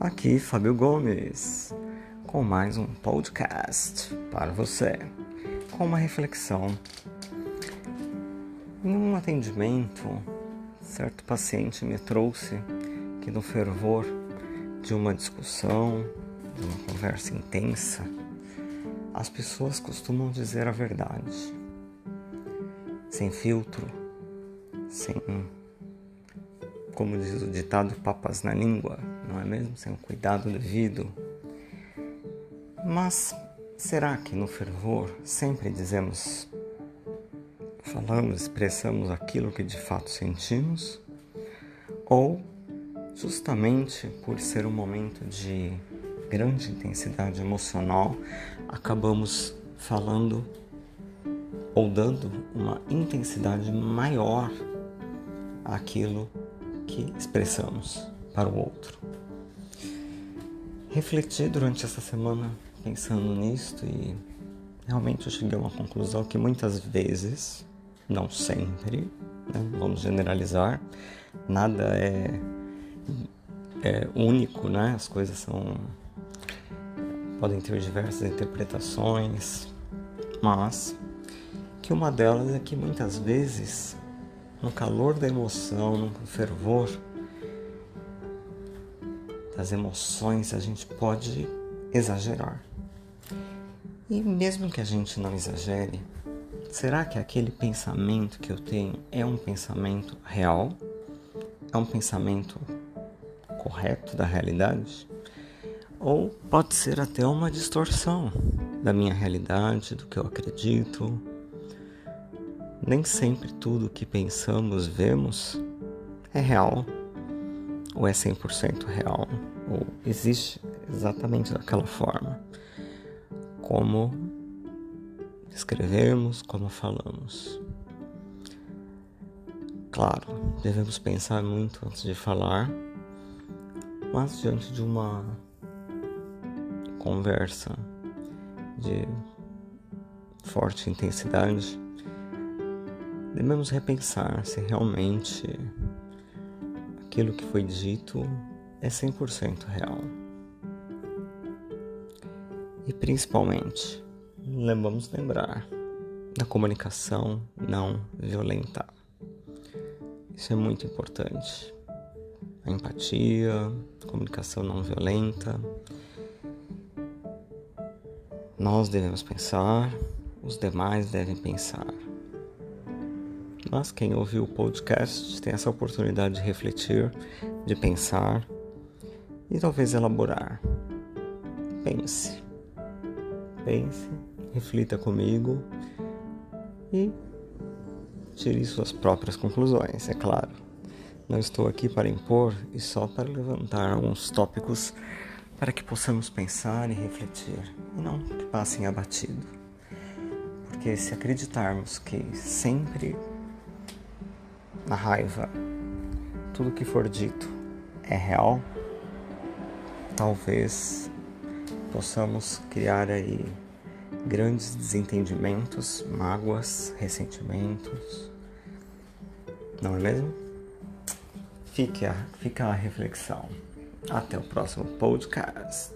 Aqui Fábio Gomes com mais um podcast para você, com uma reflexão. Em um atendimento, certo paciente me trouxe que no fervor de uma discussão, de uma conversa intensa, as pessoas costumam dizer a verdade, sem filtro, sem como diz o ditado, papas na língua, não é mesmo? Sem o cuidado devido. Mas será que no fervor sempre dizemos, falamos, expressamos aquilo que de fato sentimos? Ou justamente por ser um momento de grande intensidade emocional, acabamos falando ou dando uma intensidade maior àquilo que expressamos para o outro. Refleti durante essa semana pensando nisto e realmente eu cheguei a uma conclusão que muitas vezes, não sempre, né, vamos generalizar, nada é, é único, né? As coisas são podem ter diversas interpretações, mas que uma delas é que muitas vezes no calor da emoção, no fervor das emoções, a gente pode exagerar. E mesmo que a gente não exagere, será que aquele pensamento que eu tenho é um pensamento real? É um pensamento correto da realidade? Ou pode ser até uma distorção da minha realidade, do que eu acredito, nem sempre tudo que pensamos, vemos é real, ou é 100% real, ou existe exatamente daquela forma, como escrevemos, como falamos. Claro, devemos pensar muito antes de falar, mas diante de uma conversa de forte intensidade, devemos repensar se realmente aquilo que foi dito é 100% real. E principalmente, vamos lembrar da comunicação não violenta. Isso é muito importante. A empatia, a comunicação não violenta. Nós devemos pensar, os demais devem pensar. Mas quem ouviu o podcast tem essa oportunidade de refletir, de pensar e talvez elaborar. Pense. Pense, reflita comigo e tire suas próprias conclusões, é claro. Não estou aqui para impor e só para levantar alguns tópicos para que possamos pensar e refletir e não que passem abatido. Porque se acreditarmos que sempre na raiva, tudo que for dito é real, talvez possamos criar aí grandes desentendimentos, mágoas, ressentimentos. Não é mesmo? Fique a, fica a reflexão. Até o próximo podcast.